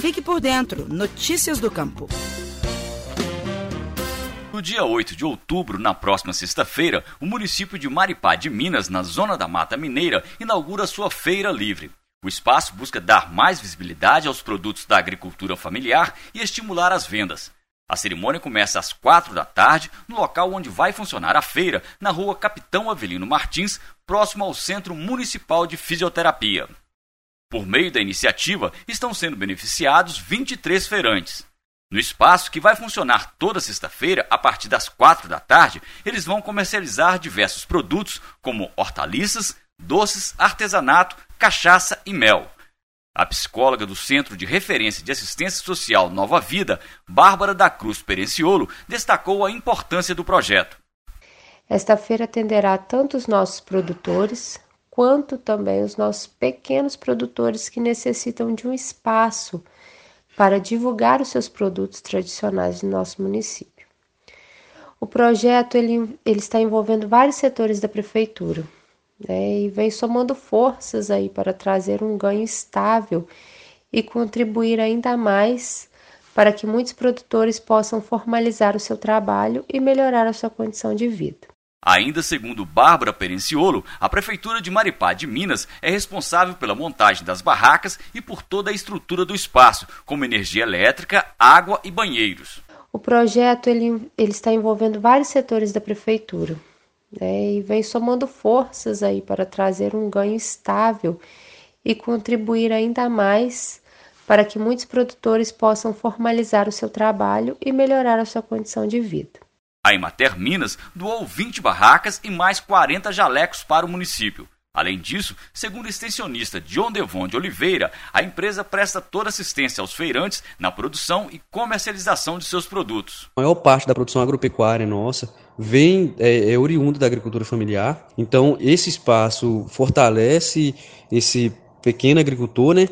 Fique por dentro. Notícias do Campo. No dia 8 de outubro, na próxima sexta-feira, o município de Maripá de Minas, na zona da Mata Mineira, inaugura sua feira livre. O espaço busca dar mais visibilidade aos produtos da agricultura familiar e estimular as vendas. A cerimônia começa às quatro da tarde, no local onde vai funcionar a feira, na rua Capitão Avelino Martins, próximo ao Centro Municipal de Fisioterapia. Por meio da iniciativa, estão sendo beneficiados 23 feirantes. No espaço, que vai funcionar toda sexta-feira, a partir das quatro da tarde, eles vão comercializar diversos produtos, como hortaliças, doces, artesanato, cachaça e mel. A psicóloga do Centro de Referência de Assistência Social Nova Vida, Bárbara da Cruz Perenciolo, destacou a importância do projeto. Esta feira atenderá tanto os nossos produtores quanto também os nossos pequenos produtores que necessitam de um espaço para divulgar os seus produtos tradicionais no nosso município. O projeto ele, ele está envolvendo vários setores da prefeitura, né, e vem somando forças aí para trazer um ganho estável e contribuir ainda mais para que muitos produtores possam formalizar o seu trabalho e melhorar a sua condição de vida. Ainda segundo Bárbara Perenciolo, a Prefeitura de Maripá de Minas é responsável pela montagem das barracas e por toda a estrutura do espaço, como energia elétrica, água e banheiros. O projeto ele, ele está envolvendo vários setores da Prefeitura, né, e vem somando forças aí para trazer um ganho estável e contribuir ainda mais para que muitos produtores possam formalizar o seu trabalho e melhorar a sua condição de vida. A Emater Minas doou 20 barracas e mais 40 jalecos para o município. Além disso, segundo o extensionista John Devon de Oliveira, a empresa presta toda assistência aos feirantes na produção e comercialização de seus produtos. A maior parte da produção agropecuária nossa vem é, é oriunda da agricultura familiar, então esse espaço fortalece esse pequeno agricultor, né,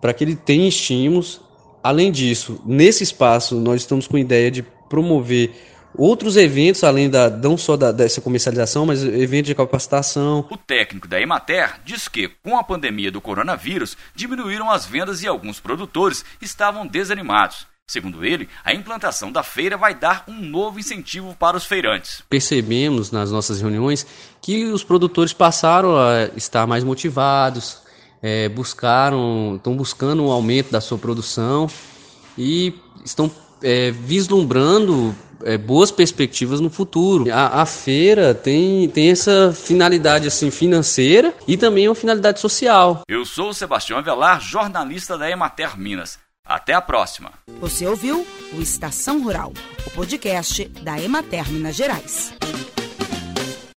para que ele tenha estímulos. Além disso, nesse espaço nós estamos com a ideia de promover outros eventos, além da, não só da, dessa comercialização, mas eventos de capacitação. O técnico da Emater diz que, com a pandemia do coronavírus, diminuíram as vendas e alguns produtores estavam desanimados. Segundo ele, a implantação da feira vai dar um novo incentivo para os feirantes. Percebemos nas nossas reuniões que os produtores passaram a estar mais motivados, é, buscaram, estão buscando um aumento da sua produção e estão é, vislumbrando é, boas perspectivas no futuro. A, a, feira tem, tem essa finalidade assim financeira e também uma finalidade social. Eu sou o Sebastião Avelar, jornalista da Emater Minas. Até a próxima. Você ouviu o Estação Rural, o podcast da Emater Minas Gerais.